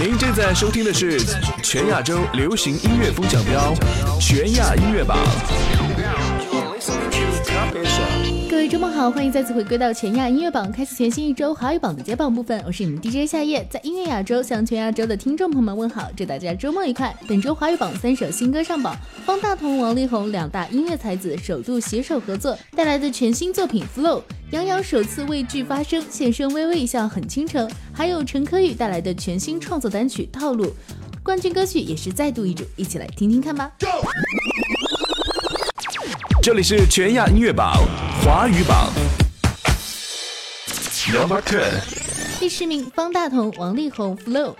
您正在收听的是全亚洲流行音乐风向标全亚音乐榜。各位周末好，欢迎再次回归到全亚音乐榜，开启全新一周华语榜的揭榜部分。我是你们 DJ 夏夜，在音乐亚洲向全亚洲的听众朋友们问好，祝大家周末愉快。本周华语榜三首新歌上榜，方大同、王力宏两大音乐才子首度携手合作带来的全新作品《Flow》，杨洋首次为剧发声，现身微微一笑很倾城，还有陈可宇带来的全新创作单曲《套路》，冠军歌曲也是再度易主，一起来听听看吧。这里是全亚音乐榜华语榜，Number Ten，第十名方大同、王力宏《Flow》。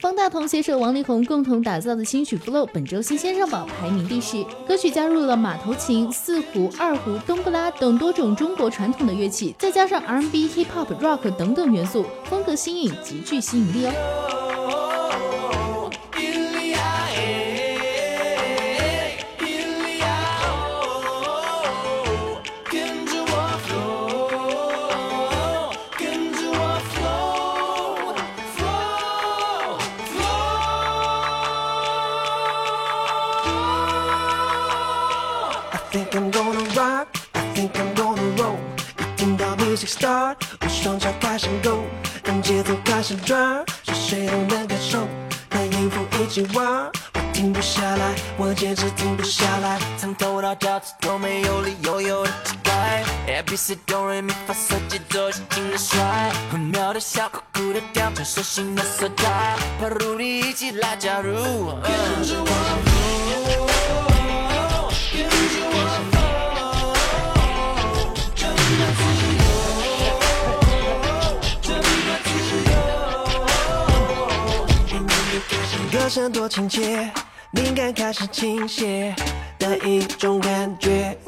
方大同携手王力宏共同打造的新曲《Flow》本周新鲜上榜，排名第十。歌曲加入了马头琴、四胡、二胡、冬不拉等多种中国传统的乐器，再加上 R&B、Hip Hop、Rock 等等元素，风格新颖，极具吸引力哦。Start，我双脚开始勾，按节奏开始转，是谁都能感受。跟音符一起玩，我停不下来，我简直停不下来。从头到脚趾都没有理由有的期待。A B C 哆来咪发嗦节奏是轻的帅，很妙的小酷酷的调，传说新的色彩。帕鲁迪一起来加入。跟着我。声多亲切，灵感开始倾斜的一种感觉，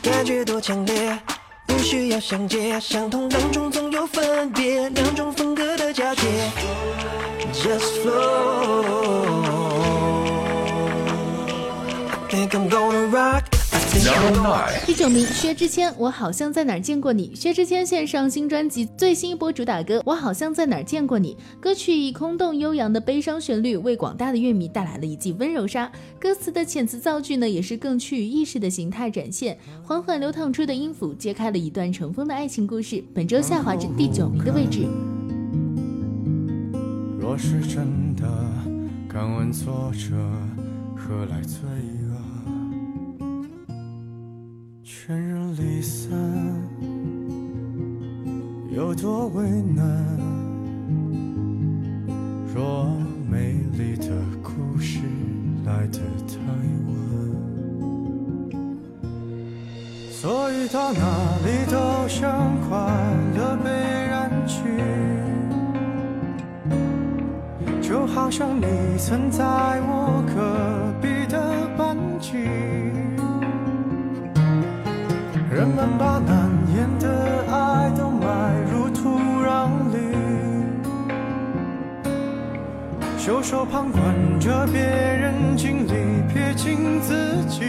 感觉多强烈，不需要详解，相同当中总有分别，两种风格的交接，Just flow，I think I'm gonna rock。第九名，薛之谦，我好像在哪儿见过你。薛之谦献上新专辑最新一波主打歌《我好像在哪儿见过你》。歌曲以空洞悠扬的悲伤旋律，为广大的乐迷带来了一记温柔杀。歌词的遣词造句呢，也是更趋于意识的形态展现。缓缓流淌出的音符，揭开了一段尘封的爱情故事。本周下滑至第九名的位置。若是真的，敢问作者何来罪恶？全人离散，有多为难？若美丽的故事来得太晚，所以到哪里都像快乐被染去，就好像你曾在我隔壁的班级。人们把难言的爱都埋入土壤里，袖手旁观着别人经历，撇清自己。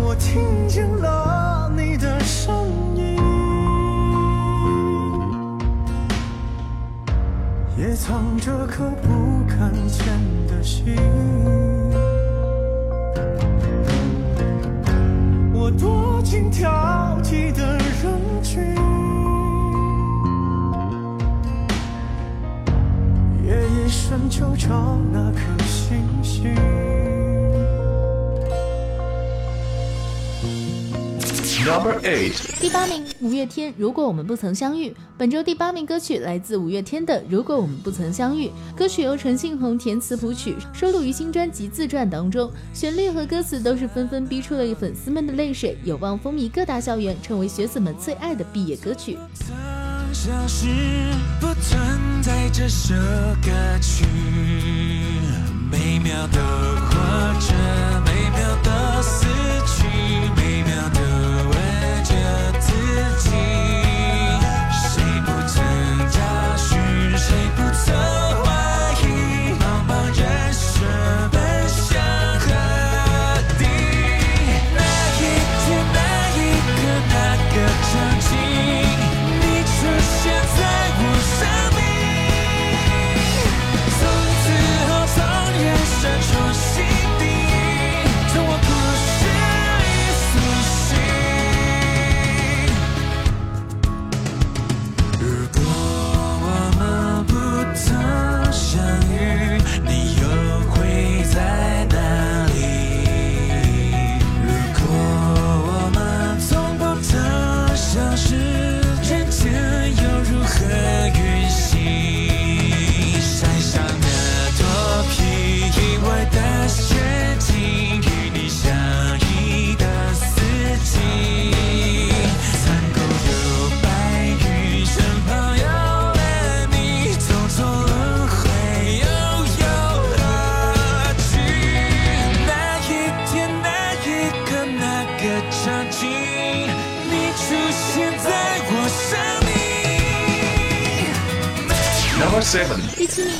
我听见了你的声音，也藏着颗不敢见的心。躲进挑剔的人群，夜夜深就找那颗星星。Number eight，第八名，五月天。如果我们不曾相遇，本周第八名歌曲来自五月天的《如果我们不曾相遇》。歌曲由陈信宏填词谱曲，收录于新专辑自传当中。旋律和歌词都是纷纷逼出了粉丝们的泪水，有望风靡各大校园，成为学子们最爱的毕业歌曲。不存在这首歌曲，美妙的活着，美妙的死吹不走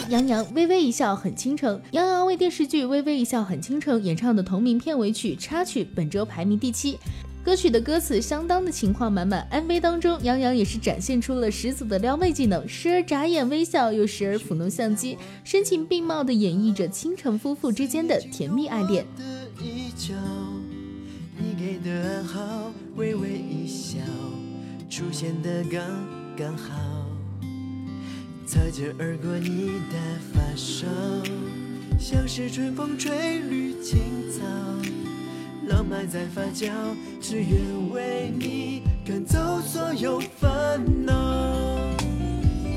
杨洋《微微一笑很倾城》。杨洋为电视剧《微微一笑很倾城》演唱的同名片尾曲插曲，本周排名第七。歌曲的歌词相当的情况满满，MV 当中杨洋也是展现出了十足的撩妹技能，时而眨眼微笑，又时而抚弄相机，声情并茂的演绎着倾城夫妇之间的甜蜜爱恋。的一角，你给的暗号，微微一笑，出现的刚刚好，擦肩而过你的发梢，像是春风吹绿青草，浪漫在发酵，只愿为你赶走所有烦恼，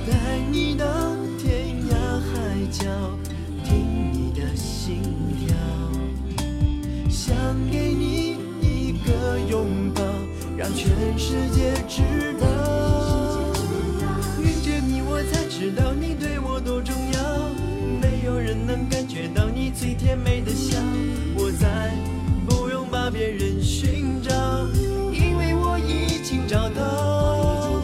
带你到天涯海角，听你的心跳。想给你一个拥抱，让全世界知道。才知道你对我多重要。没有人能感觉到你最甜美的笑，我再不用把别人寻找，因为我已经找到。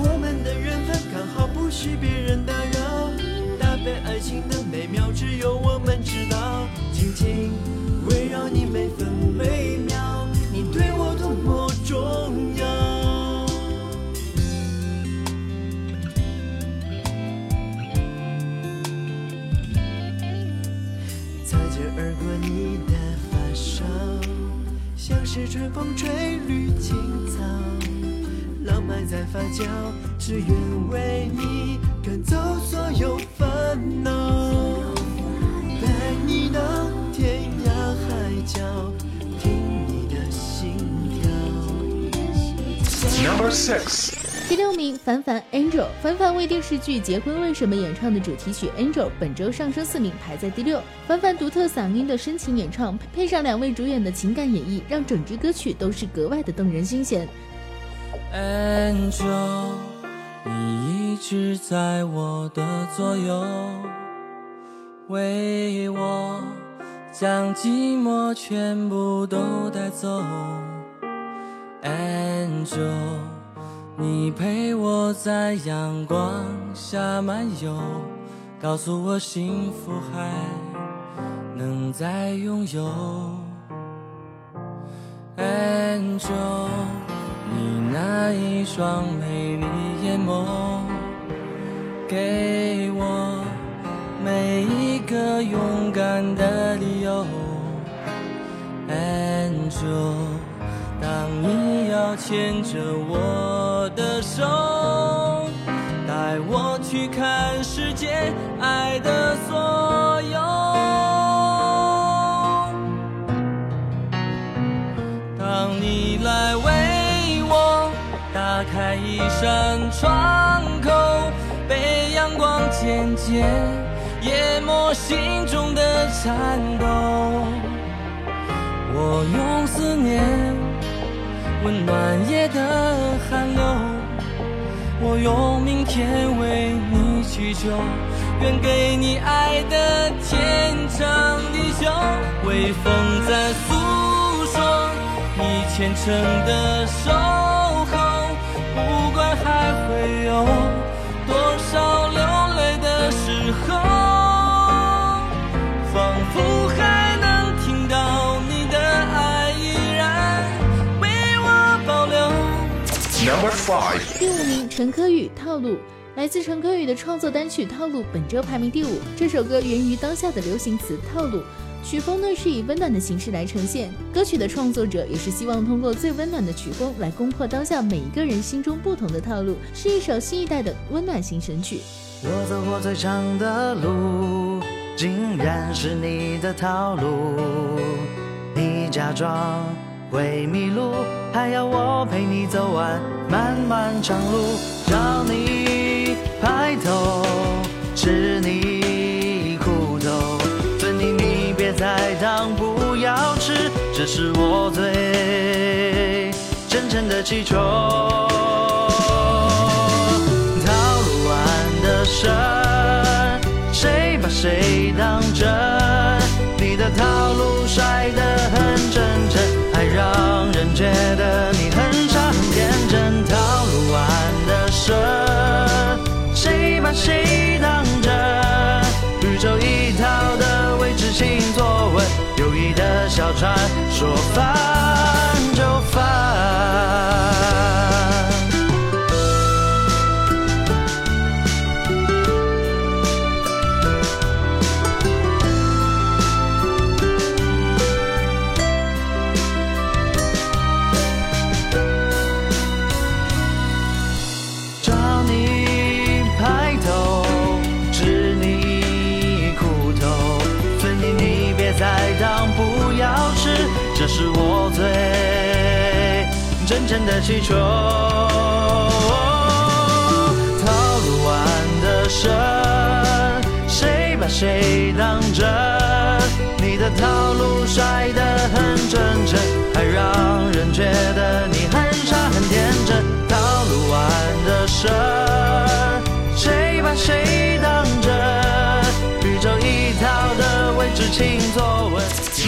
我们的缘分刚好，不许别人打扰。搭配爱情的美妙，只有我们知道。紧紧围绕你每分每秒，春风吹绿青草，浪漫在发酵，只愿为你赶走所有烦恼，带你到天涯海角，听你的心跳。Number six，第六名，凡凡 Angel，凡凡为电视剧《结婚为什么》演唱的主题曲 Angel，本周上升四名，排在第六。凡凡独特嗓音的深情演唱，配上两位主演的情感演绎，让整支歌曲都是格外的动人心弦。Angel，你一直在我的左右，为我将寂寞全部都带走。Angel，你陪我在阳光下漫游，告诉我幸福还能再拥有。Angel，你那一双美丽眼眸，给我每一个勇敢的理由。Angel，当你要牵着我的手，带我去看世界，爱的所有。当你来为我打开一扇窗口，被阳光渐渐淹没心中的颤抖。我用思念温暖夜的寒流，我用明天为你祈求，愿给你爱的天长地久。微风在诉说你虔诚的守候，不管还会有多少 Number five，第五名，陈科宇《套路》。来自陈科宇的创作单曲《套路》本周排名第五。这首歌源于当下的流行词“套路”，曲风呢是以温暖的形式来呈现。歌曲的创作者也是希望通过最温暖的曲风来攻破当下每一个人心中不同的套路，是一首新一代的温暖型神曲。我走过最长的路，竟然是你的套路。你假装会迷路，还要我陪你走完漫漫长路。找你抬头，吃你苦头，分你你别再当，不要吃，这是我最真诚的祈求。套路玩的深，谁把谁当真？你的套路甩，觉得你很傻很天真套路玩的深谁把谁当真宇宙一套的未知性作稳友谊的小船说翻就翻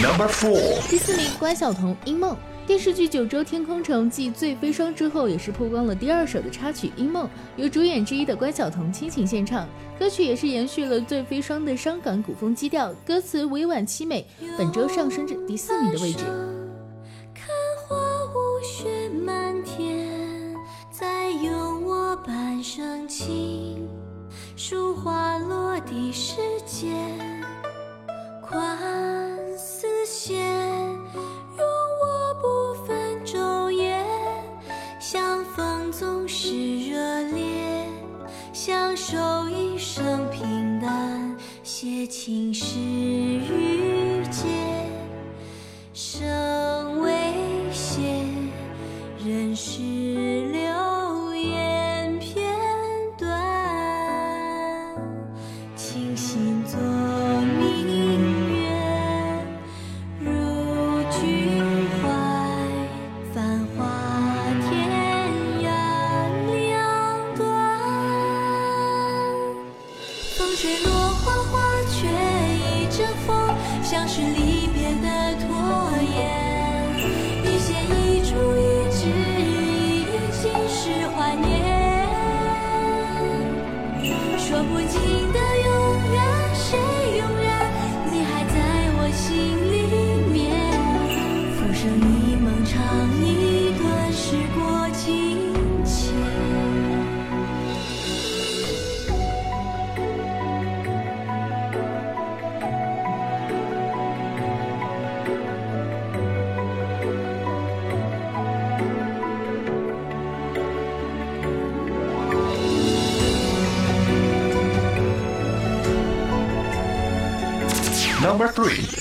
Number four，第四名，关晓彤《樱梦》。电视剧《九州天空城》继《醉飞霜》之后，也是曝光了第二首的插曲《樱梦》，由主演之一的关晓彤倾情献唱。歌曲也是延续了《醉飞霜》的伤感古风基调，歌词委婉凄美，本周上升至第四名的位置。看花无雪漫天，再拥我半生情。数花落地时间，宽丝弦，容我不分昼夜。相逢总是热烈，相守一生平淡，写情诗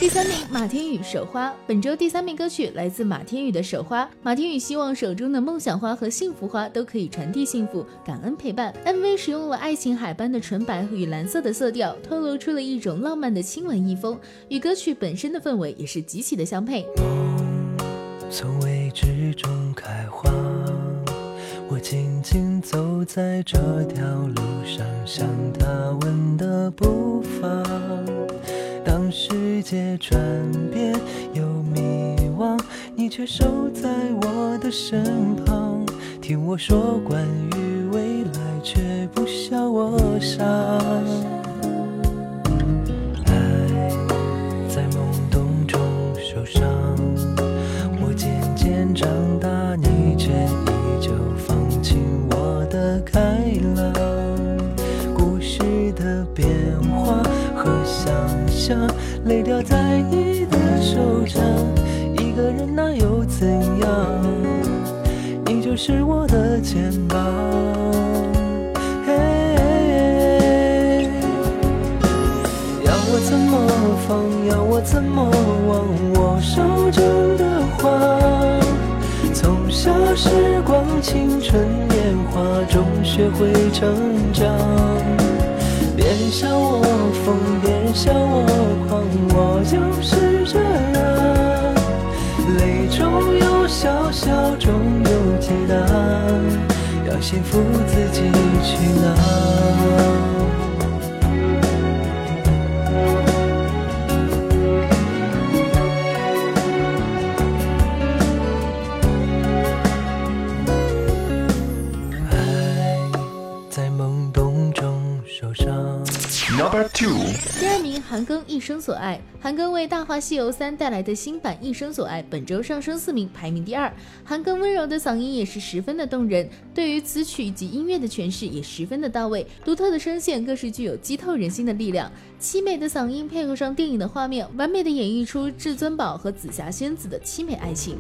第三名，马天宇《手花》。本周第三名歌曲来自马天宇的《手花》。马天宇希望手中的梦想花和幸福花都可以传递幸福，感恩陪伴。MV 使用了爱琴海般的纯白与蓝色的色调，透露出了一种浪漫的亲吻意风，与歌曲本身的氛围也是极其的相配。梦从未知中开花，我静静走在这条路上，像他吻的步伐。世界转变又迷惘，你却守在我的身旁，听我说关于未来，却不笑我傻。爱在懵懂中受伤。泪掉在你的手掌。一个人那又怎样？你就是我的肩膀。嘿要我怎么放？要我怎么忘？我手中的花，从小时光、青春、年华中学会成长。别笑我疯，别笑我狂，我就是这样。泪中有笑，笑中有解答，要幸福自己去拿。第二名韩庚《一生所爱》，韩庚为《大话西游三》带来的新版《一生所爱》本周上升四名，排名第二。韩庚温柔的嗓音也是十分的动人，对于词曲及音乐的诠释也十分的到位，独特的声线更是具有击透人心的力量。凄美的嗓音配合上电影的画面，完美的演绎出至尊宝和紫霞仙子的凄美爱情。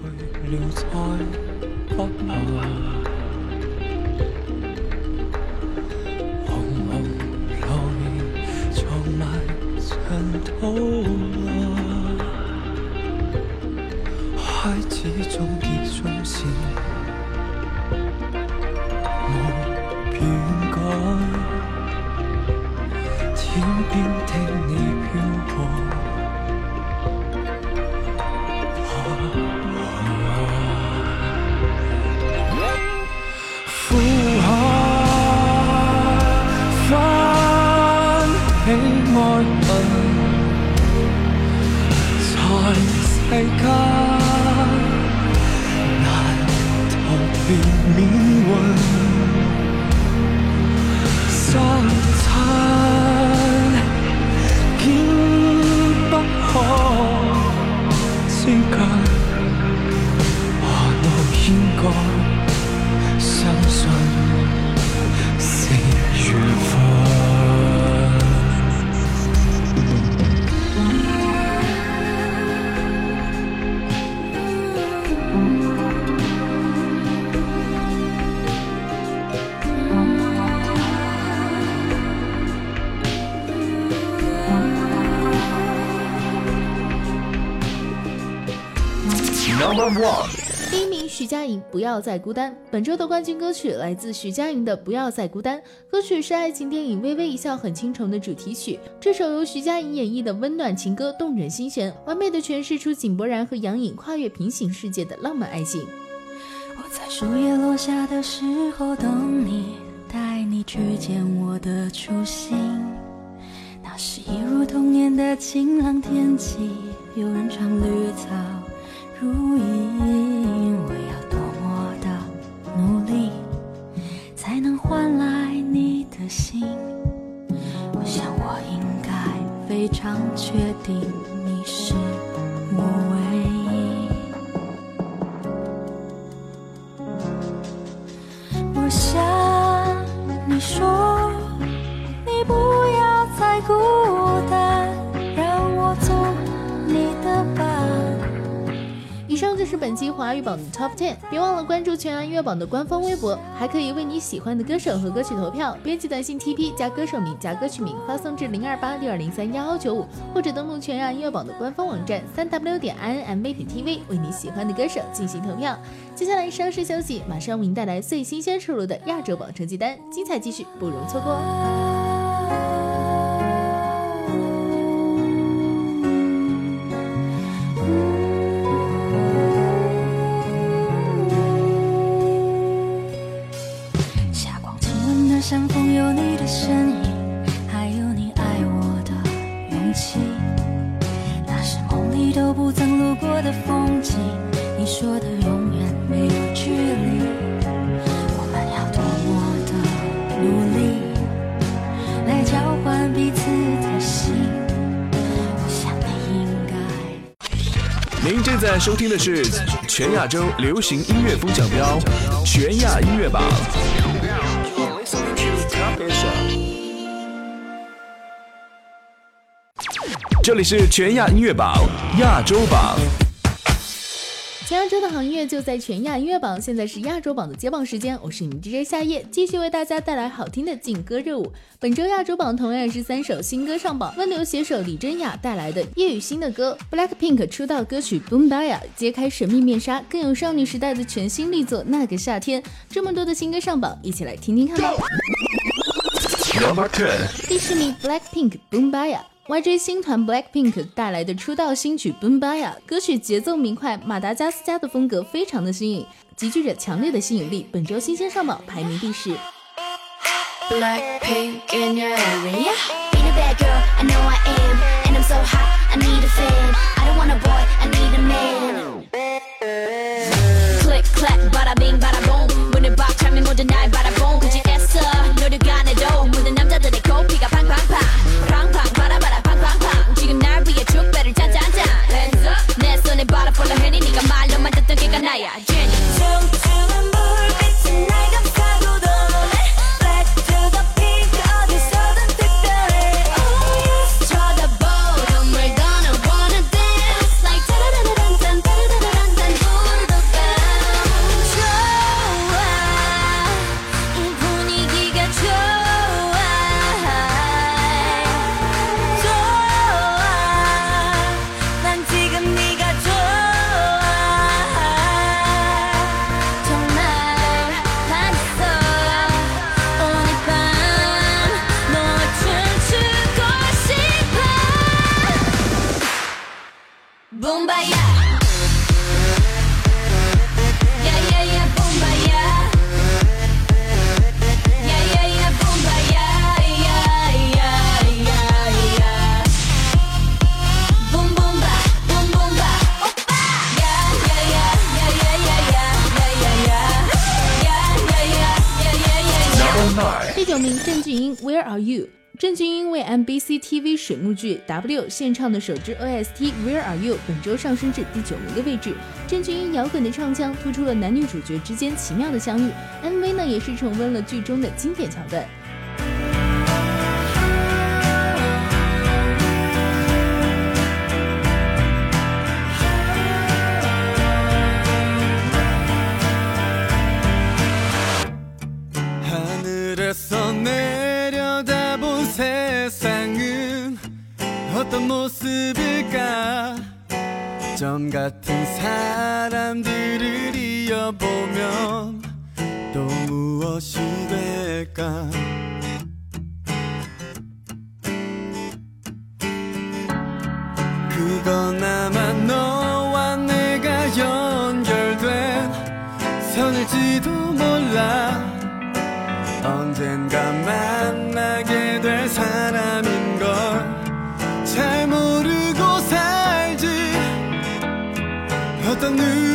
透不要再孤单》。本周的冠军歌曲来自徐佳莹的《不要再孤单》。歌曲是爱情电影《微微一笑很倾城》的主题曲。这首由徐佳莹演绎的温暖情歌，动人心弦，完美的诠释出井柏然和杨颖跨越平行世界的浪漫爱情。我在树叶落下的时候等你，带你去见我的初心。那是一如童年的晴朗天气，有人唱绿草。如影，能换来你的心？我想我应该非常确定你是我唯一这是本期华语榜的 Top Ten，别忘了关注全亚音乐榜的官方微博，还可以为你喜欢的歌手和歌曲投票。编辑短信 TP 加歌手名加歌曲名发送至零二八六二零三幺幺九五，或者登录全亚音乐榜的官方网站三 W 点 INMV 点 TV 为你喜欢的歌手进行投票。接下来稍事休息，马上为您带来最新鲜出炉的亚洲榜成绩单，精彩继续，不容错过收听的是全亚洲流行音乐风奖标全亚音乐榜。这里是全亚音乐榜亚洲榜。前亚洲的行业就在全亚音乐榜，现在是亚洲榜的接榜时间，我是你们 DJ 夏夜，继续为大家带来好听的劲歌热舞。本周亚洲榜同样是三首新歌上榜，温流携手李珍雅带来的叶雨欣的歌，BLACKPINK 出道歌曲 Boom Baya 揭开神秘面纱，更有少女时代的全新力作那个夏天。这么多的新歌上榜，一起来听听看吧。第十名 BLACKPINK Boom Baya。YG 新团 BLACKPINK 带来的出道新曲《Boom Baya》，歌曲节奏明快，马达加斯加的风格非常的新颖，极具着强烈的吸引力。本周新鲜上榜，排名第十。郑俊英为 MBC TV 水幕剧《W》献唱的首支 OST《Where Are You》本周上升至第九名的位置。郑俊英摇滚的唱腔突出了男女主角之间奇妙的相遇，MV 呢也是重温了剧中的经典桥段。 모습일까? 점 같은 사람들을 이어보면 또 무엇이 될까? 그건 아마 너와 내가 연결된 선일지도 몰라. 언젠가 만나게 될 사람 nu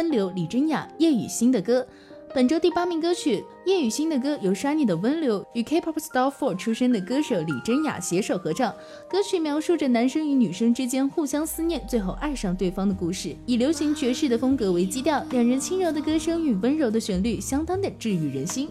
温流李珍雅叶雨欣的歌。本周第八名歌曲叶雨欣的歌由 Shiny 的温流与 K-pop Star Four 出身的歌手李珍雅携手合唱。歌曲描述着男生与女生之间互相思念，最后爱上对方的故事。以流行爵士的风格为基调，两人轻柔的歌声与温柔的旋律，相当的治愈人心。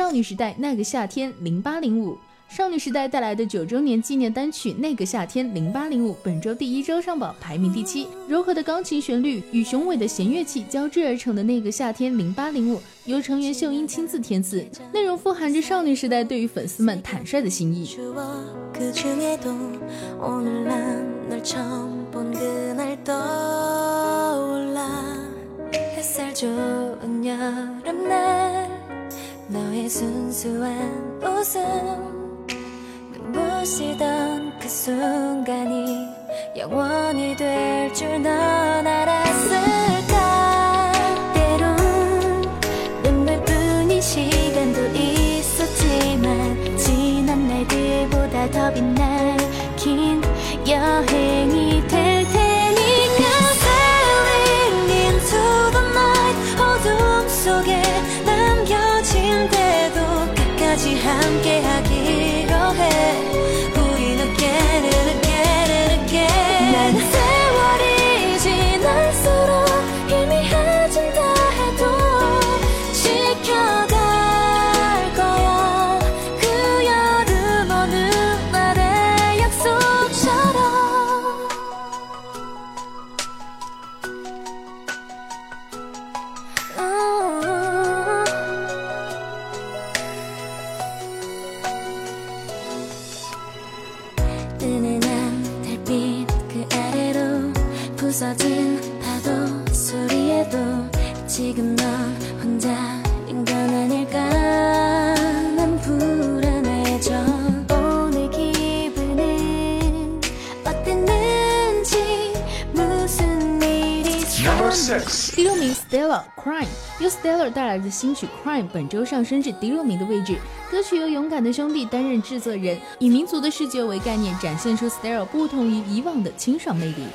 少女时代那个夏天零八零五。少女时代带来的九周年纪念单曲《那个夏天零八零五》本周第一周上榜，排名第七。柔和的钢琴旋律与雄伟的弦乐器交织而成的《那个夏天零八零五》，由成员秀英亲自填词，内容富含着少女时代对于粉丝们坦率的心意。 너의 순수한 웃음 눈부시던 그 순간이 영원히 될 줄 넌 알았 Crime，由 Stella 带来的新曲 Crime 本周上升至第六名的位置。歌曲由勇敢的兄弟担任制作人，以民族的视觉为概念，展现出 Stella 不同于以往的清爽魅力。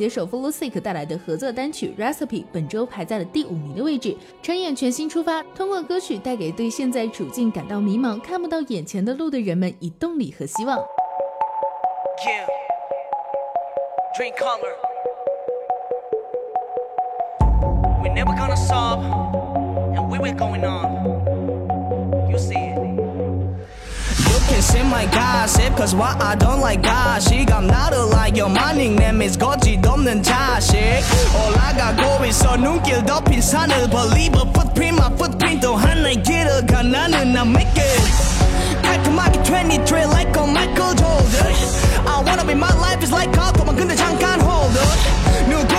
携手 Follow Sick 带来的合作单曲 Recipe 本周排在了第五名的位置。陈演全新出发，通过歌曲带给对现在处境感到迷茫、看不到眼前的路的人们以动力和希望。You can see my gossip Cause why I don't like gossip I'm not like your my nickname is 거짓 없는 자식 올라가고 있어 눈길 덮인 산을 Believe a footprint my footprint 또 하나의 길을 가 나는 I make it 깔끔하게 23 like a Michael Jordan I wanna be my life is like auto 근데 잠깐 hold up 누군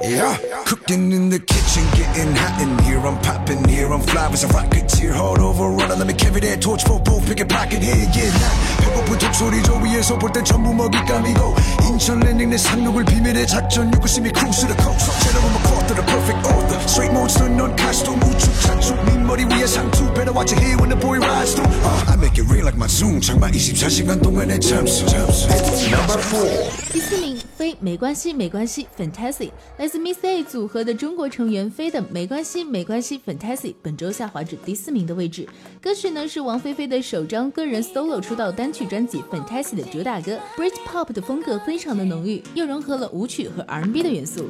Yeah, cooking in the kitchen, getting hot in here. I'm popping here, I'm fly as a rocketeer. Hard over runner, let me carry that torch for both pick a pocket here. Yeah, 난 배고픈 독소리 저 위에서 볼 땐 전부 먹잇감이고 인천 랜딩 내 상륙을 비밀의 작전 유구심이 cruise to the coast. 제대로 뭐 caught to the perfect order. Straight monster, 넌 카스톰 우측 차축 네 머리 위에 상투. Better watch it here when the boy rides through. Uh, I make it rain like my zoom. 장마 24시간 동안의 잠수. 잠수. Number four. 第四名，飞没关系没关系 Fantasy，来自 Miss A 组合的中国成员飞的没关系没关系 Fantasy 本周下滑至第四名的位置。歌曲呢是王菲菲的首张个人 solo 出道单曲专辑 Fantasy 的主打歌，Brit Pop 的风格非常的浓郁，又融合了舞曲和 R&B 的元素。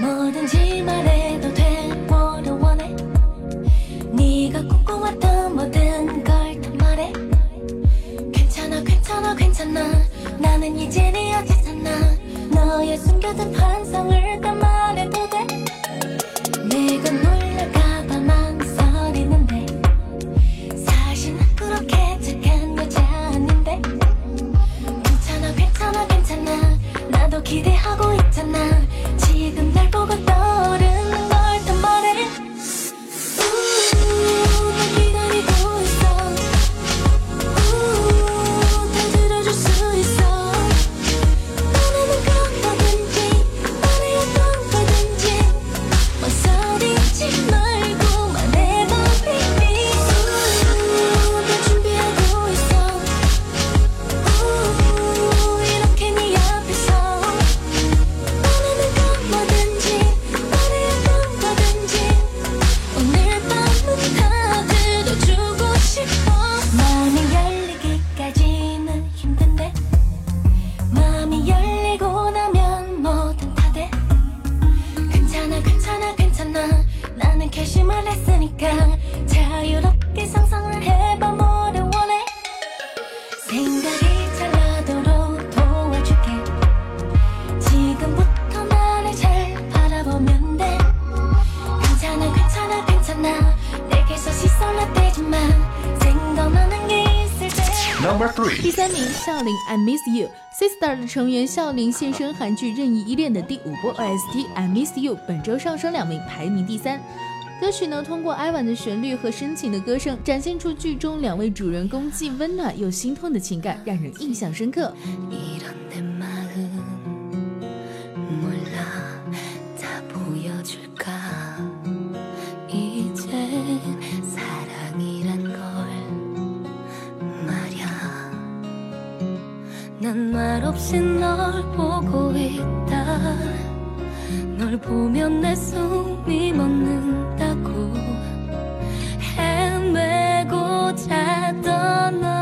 뭐든지 말해도 돼 뭐를 원해? 네가 꿈꿔왔던 모든 걸 다 말해? 괜찮아 괜찮아 괜찮아. 나는 이제 네 여자잖아. 너 너의 숨겨둔 환상을 담아내도 돼? 내가 놀랄까봐 망설이는데. 사실 난 그렇게 착한 여자 아닌데. 괜찮아 괜찮아 괜찮아. 나도 기대하고 있잖아 如果到了。第三名，孝琳《I Miss You》，Sister 的成员笑琳现身韩剧《任意依恋》的第五波 OST《I Miss You》，本周上升两名，排名第三。歌曲呢，通过哀婉的旋律和深情的歌声，展现出剧中两位主人公既温暖又心痛的情感，让人印象深刻。 난 말없이 널 보고 있다. 널 보면 내 숨이 멎는다고 헤매고 자던 넌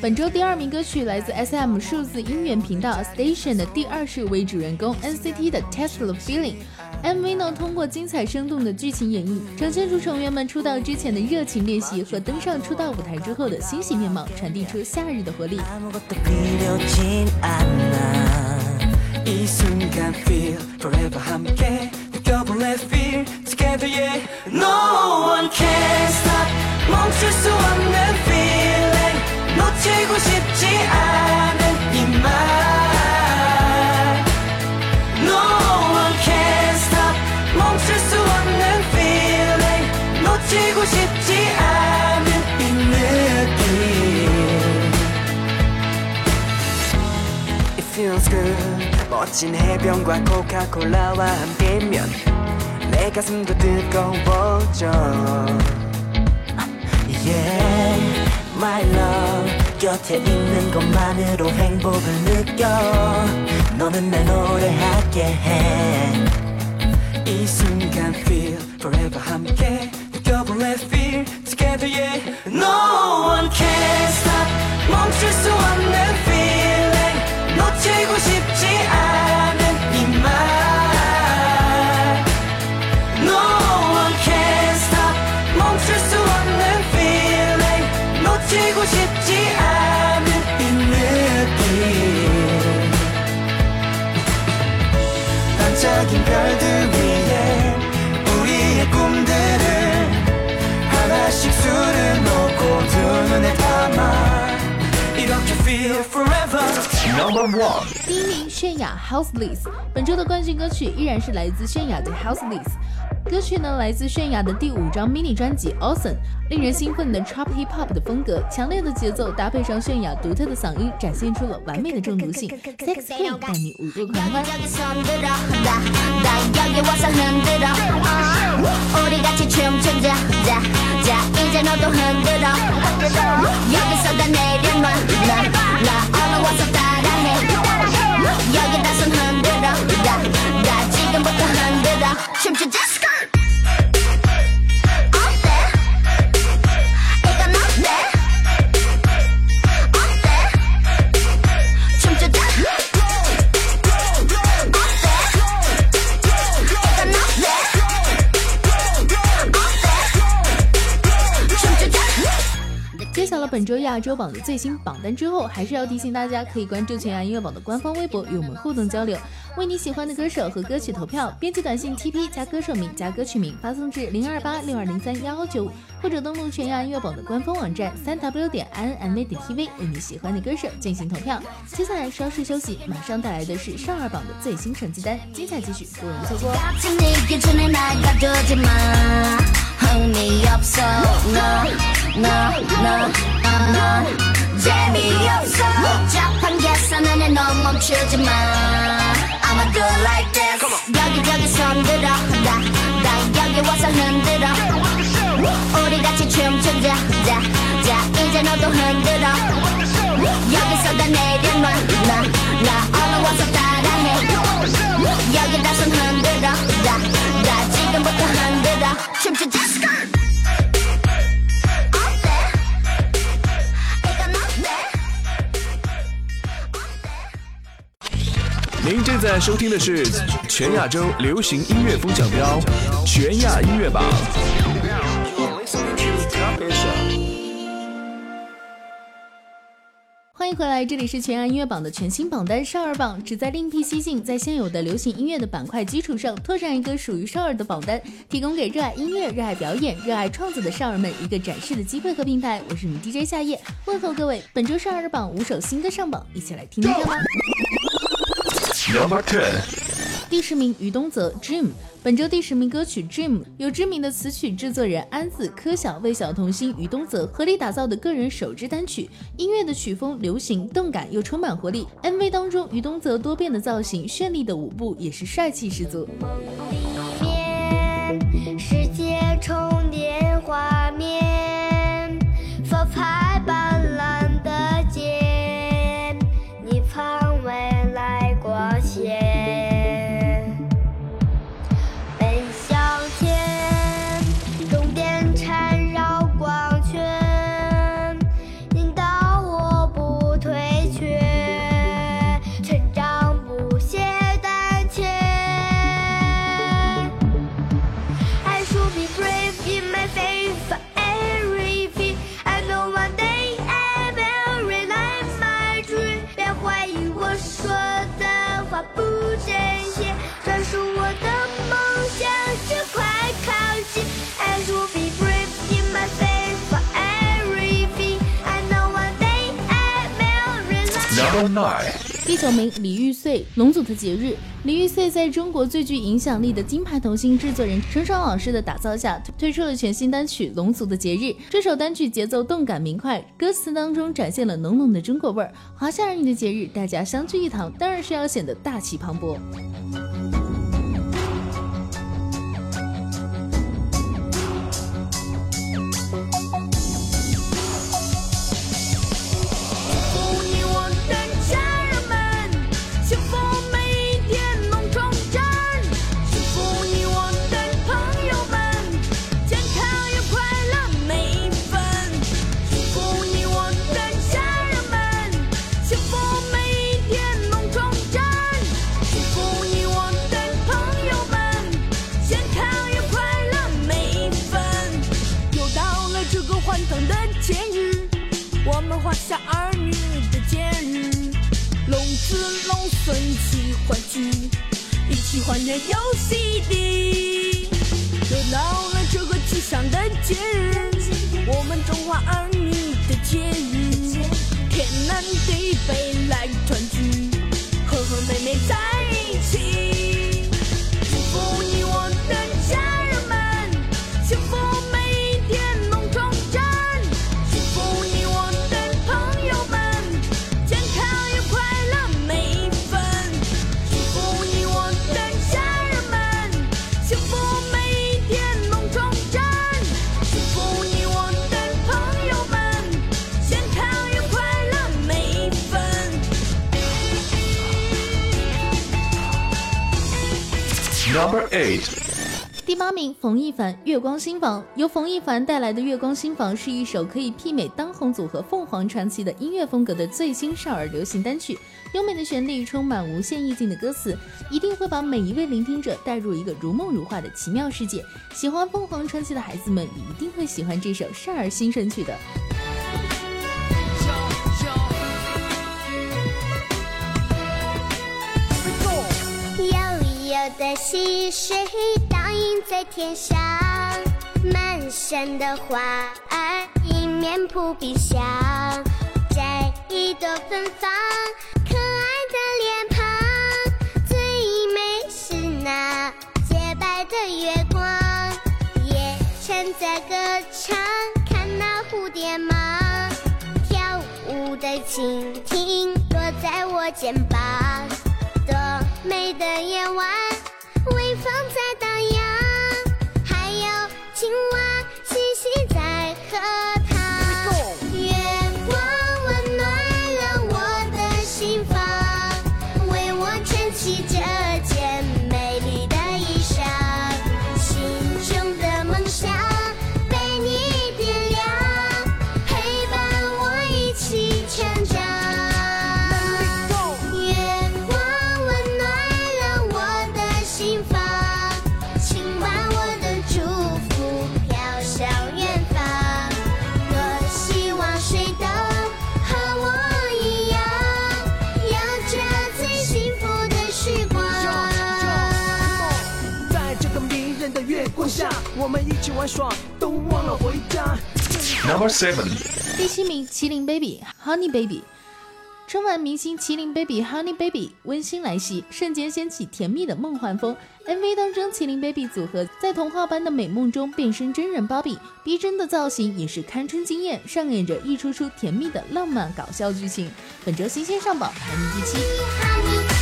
本周第二名歌曲来自 SM 数字音源频道 Station 的第二世为主人公 NCT 的 Test the Feeling。MV 呢，通过精彩生动的剧情演绎，呈现出成员们出道之前的热情练习和登上出道舞台之后的欣喜面貌，传递出夏日的活力。 놓치고 싶지 않은 이말. No one can stop 멈출 수 없는 feeling. 놓치고 싶지 않은 이 느낌. It feels good. 멋진 해변과 코카콜라와 함께면 내 가슴도 뜨거워져. Yeah, my love 곁에 있는 것만으로 행복을 느껴 너는 날 노래하게 해이 순간 feel forever 함께 느껴볼래 feel together yeah No one can stop 멈출 수 없는 feeling 놓치고 싶지 놓치고 싶지 않은 이 느낌 반짝인 별들 위에 우리의 꿈들을 하나씩 술을 놓고 두 눈에 담아 이렇게 feel forever Number one，第一名，泫雅 Houseless。本周的冠军歌曲依然是来自泫雅的 Houseless。 歌曲呢来自泫雅的第五张 mini 专辑 Awesome，令人兴奋的 Trap Hip Hop 的风格，强烈的节奏搭配上泫雅独特的嗓音，展现出了完美的中毒性。Sex Queen 带你舞入狂欢。 여기 손들어 나, 나 여기 와서 흔들어 어. 우리 같이 춤추자 本周亚洲榜的最新榜单之后，还是要提醒大家，可以关注全亚音乐榜的官方微博，与我们互动交流，为你喜欢的歌手和歌曲投票。编辑短信 TP 加歌手名加歌曲名发送至零二八六二零三幺幺九五，或者登录全亚音乐榜的官方网站三 w 点 inma. 点 tv，为你喜欢的歌手进行投票。接下来稍事休息，马上带来的是上二榜的最新成绩单，精彩继续，不容错过。 흥미 없어. 너너너넌 어, 재미없어. 복잡한 계산에는 멈추지 마. I'ma do like this. 在收听的是全亚洲流行音乐风奖标全亚音乐榜。欢迎回来，这里是全亚音乐榜的全新榜单少儿榜，旨在另辟蹊径，在现有的流行音乐的板块基础上，拓展一个属于少儿的榜单，提供给热爱音乐、热爱表演、热爱创作的少儿们一个展示的机会和平台。我是你 DJ 夏夜，问候各位。本周少儿榜五首新歌上榜，一起来听听看吧。Number ten，第十名，于东泽《Dream》。本周第十名歌曲《Dream》由知名的词曲制作人安子、柯晓为小童星于东泽合力打造的个人首支单曲。音乐的曲风流行、动感又充满活力。MV 当中，于东泽多变的造型、绚丽的舞步也是帅气十足。面，世界充电画面，这些，专属我的梦想就快靠近。I should be brave in my faith for everything. I know one day I will realize. Number nine，第九名，李玉穗《龙族的节日》。李玉穗在中国最具影响力的金牌童星制作人陈爽老师的打造下，推出了全新单曲《龙族的节日》。这首单曲节奏动感明快，歌词当中展现了浓浓的中国味儿。华夏儿女的节日，大家相聚一堂，当然是要显得大气磅礴。Number eight，第八名，冯一凡《月光新房》由冯一凡带来的《月光新房》是一首可以媲美当红组合凤凰传奇的音乐风格的最新少儿流行单曲。优美的旋律，充满无限意境的歌词，一定会把每一位聆听者带入一个如梦如画的奇妙世界。喜欢凤凰传奇的孩子们，一定会喜欢这首少儿新神曲的。悠悠的溪水倒映在天上，满山的花儿迎面扑鼻香，摘一朵芬芳，可爱的脸庞，最美是那洁白的月光，夜蝉在歌唱，看那蝴蝶忙，跳舞的蜻蜓落在我肩膀。的夜晚，下，我们一起玩耍，都忘了回家。Number seven，第七名，麒麟 baby Honey Baby。春晚明星麒麟 baby Honey Baby 温馨来袭，瞬间掀起甜蜜的梦幻风。MV 当中，麒麟 baby 组合在童话般的美梦中变身真人芭比，逼真的造型也是堪称惊艳，上演着一出出甜蜜的浪漫搞笑剧情。本周新鲜上榜排名第七。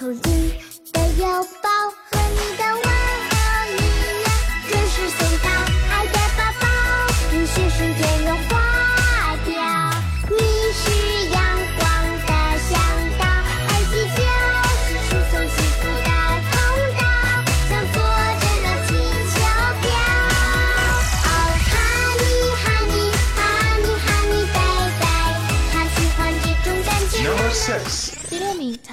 满憧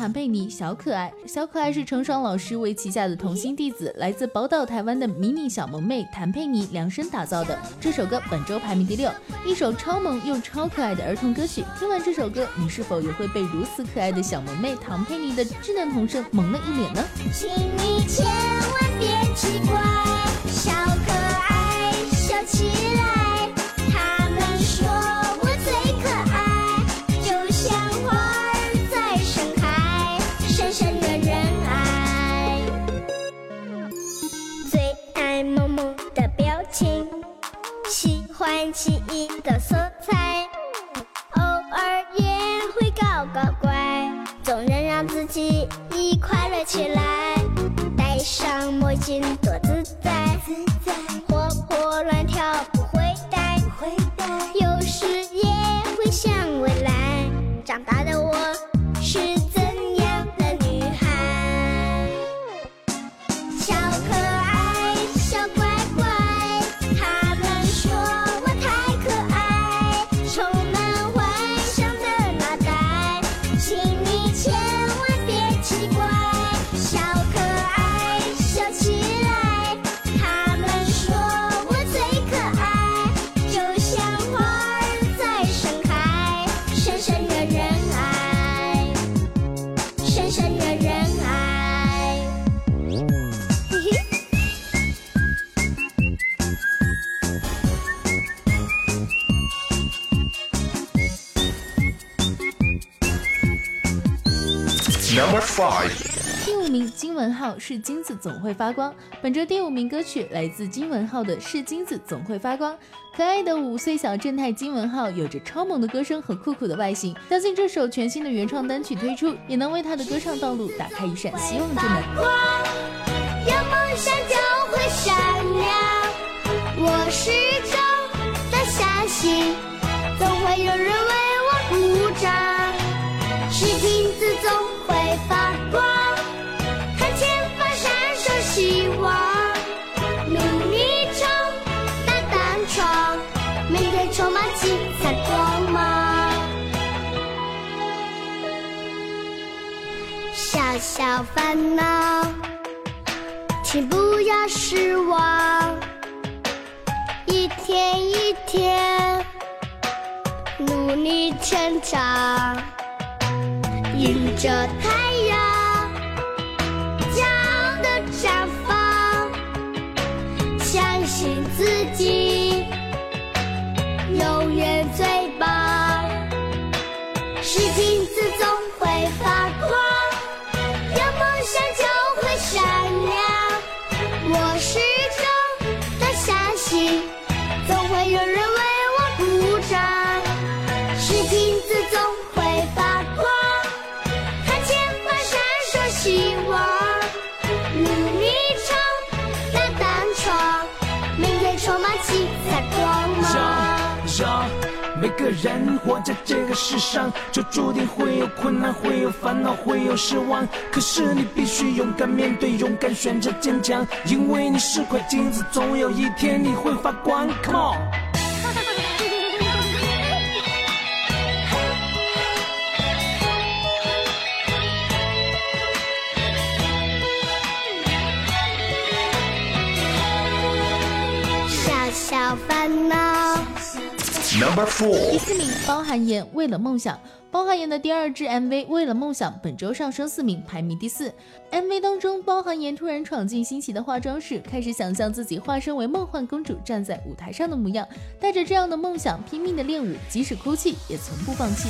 六名，谭佩妮小可爱。小可爱是程爽老师为旗下的童星弟子，来自宝岛台湾的迷你小萌妹谭佩妮量身打造的。这首歌本周排名第六，一首超萌又超可爱的儿童歌曲。听完这首歌，你是否也会被如此可爱的小萌妹唐佩妮的稚嫩童声萌了一脸呢？请你千万别奇怪，小可爱，笑起来。点奇异的色彩，偶尔也会搞搞怪，总能让自己快乐起来。戴上墨镜多自在，活泼乱跳不会呆，有时也会想未来，长大的我是 Number five，第五名金文浩是金子总会发光。本周第五名歌曲来自金文浩的《是金子总会发光》。可爱的五岁小正太金文浩有着超萌的歌声和酷酷的外形，相信这首全新的原创单曲推出，也能为他的歌唱道路打开一扇希望之门。有梦想就会闪亮，我始终的相信，总会有人小烦恼。请不要失望，一天一天努力成长，迎着太人活在这个世上，就注定会有困难，会有烦恼，会有失望。可是你必须勇敢面对，勇敢选择坚强，因为你是块金子，总有一天你会发光。Come on。Number four，第四名包含妍《为了梦想》，包含妍的第二支 MV《为了梦想》本周上升四名，排名第四。MV 当中，包含妍突然闯进新奇的化妆室，开始想象自己化身为梦幻公主站在舞台上的模样，带着这样的梦想拼命的练舞，即使哭泣也从不放弃。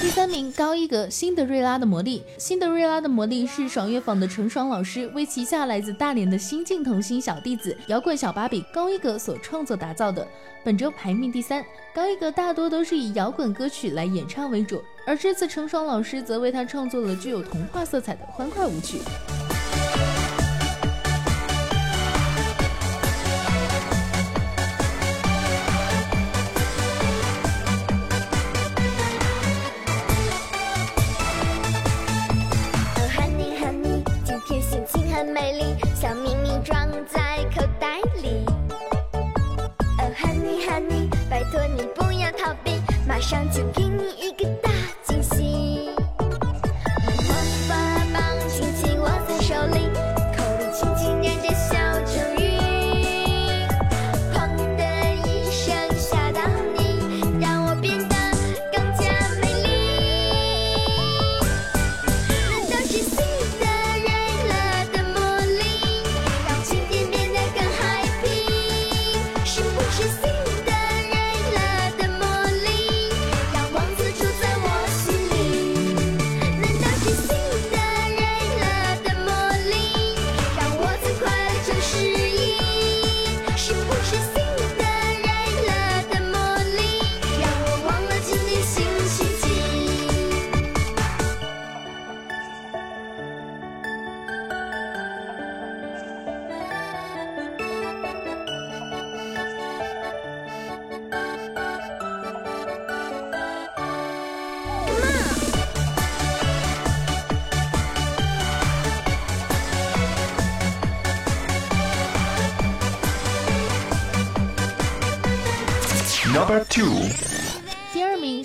第三名高一格《辛德瑞拉的魔力》。《辛德瑞拉的魔力》是爽乐坊的陈爽老师为旗下来自大连的新晋童星小弟子摇滚小芭比高一格所创作打造的，本周排名第三。高一格大多都是以摇滚歌曲来演唱为主，而这次陈爽老师则为他创作了具有童话色彩的欢快舞曲。上就给你一个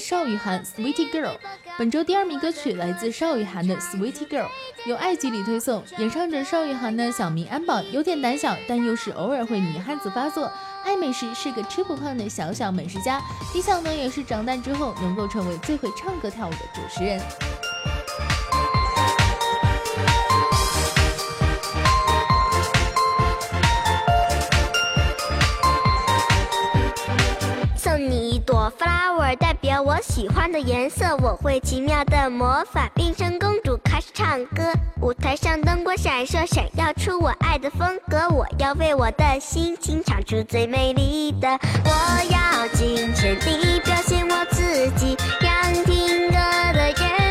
邵雨涵《Sweetie Girl》，本周第二名歌曲来自邵雨涵的《Sweetie Girl》，由爱吉里推送，演唱者邵雨涵的小名安保有点胆小，但又是偶尔会女汉子发作。爱美食是个吃不胖的小小美食家，理想呢也是长大之后能够成为最会唱歌跳舞的主持人。我喜欢的颜色。我会奇妙的魔法，变成公主开始唱歌。舞台上灯光闪烁，闪耀出我爱的风格。我要为我的心情唱出最美丽的。我要尽全力表现我自己，让听歌的人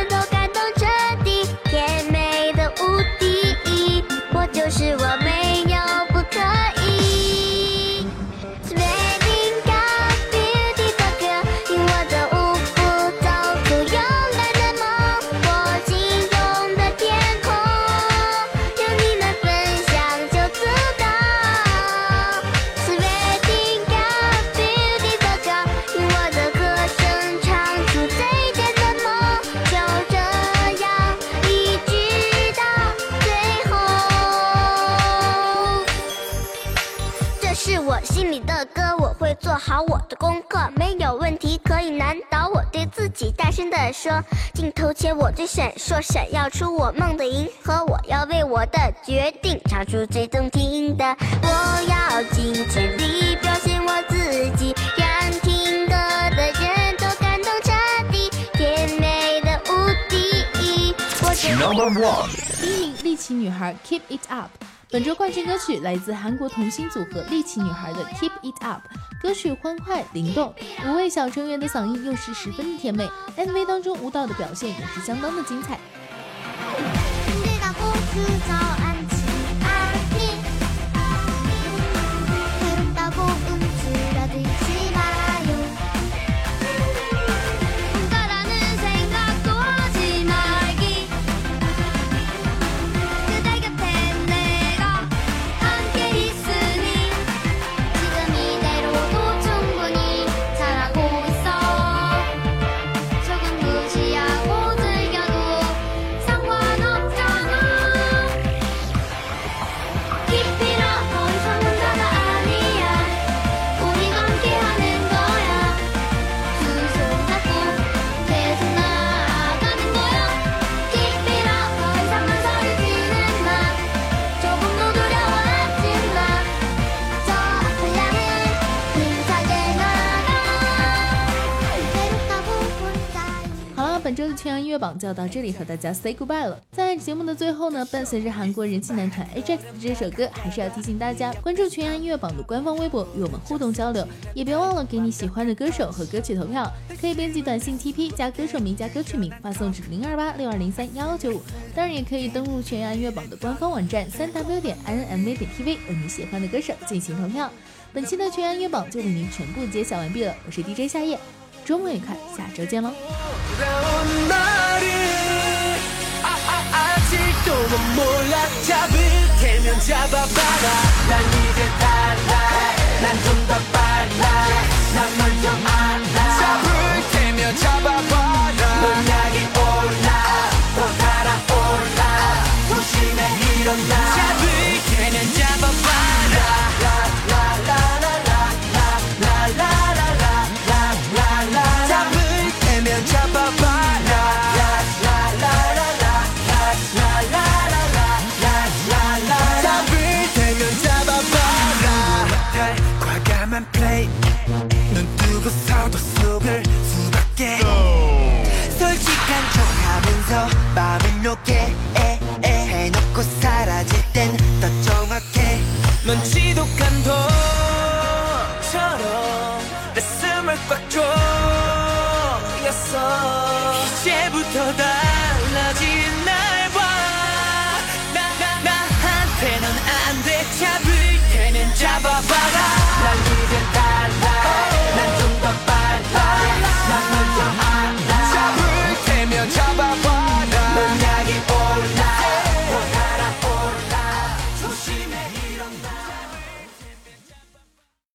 起大声地说，镜头前我最闪烁，闪耀出我梦的银河。我要为我的决定唱出最动听的，我要尽全力表现我自己，让听歌的人都感动彻底，甜美的无敌。我是 Number one，第一名力奇女孩 Keep It Up。本周冠军歌曲来自韩国童星组合力奇女孩的 Keep It Up，歌曲欢快灵动，五位小成员的嗓音又是十分的甜美，MV 当中舞蹈的表现也是相当的精彩。周的全洋音乐榜就要到这里和大家 say goodbye 了。在节目的最后呢，伴随着韩国人气男团 H X 这首歌，还是要提醒大家关注全洋音乐榜的官方微博，与我们互动交流，也别忘了给你喜欢的歌手和歌曲投票。可以编辑短信 TP 加歌手名加歌曲名，发送至零二八六二零三幺幺九五。当然，也可以登录全洋音乐榜的官方网站三 w 点 INMA 点 tv，为你喜欢的歌手进行投票。本期的全洋音乐榜就为您全部揭晓完毕了，我是 DJ 夏夜，周末愉快，下周见喽。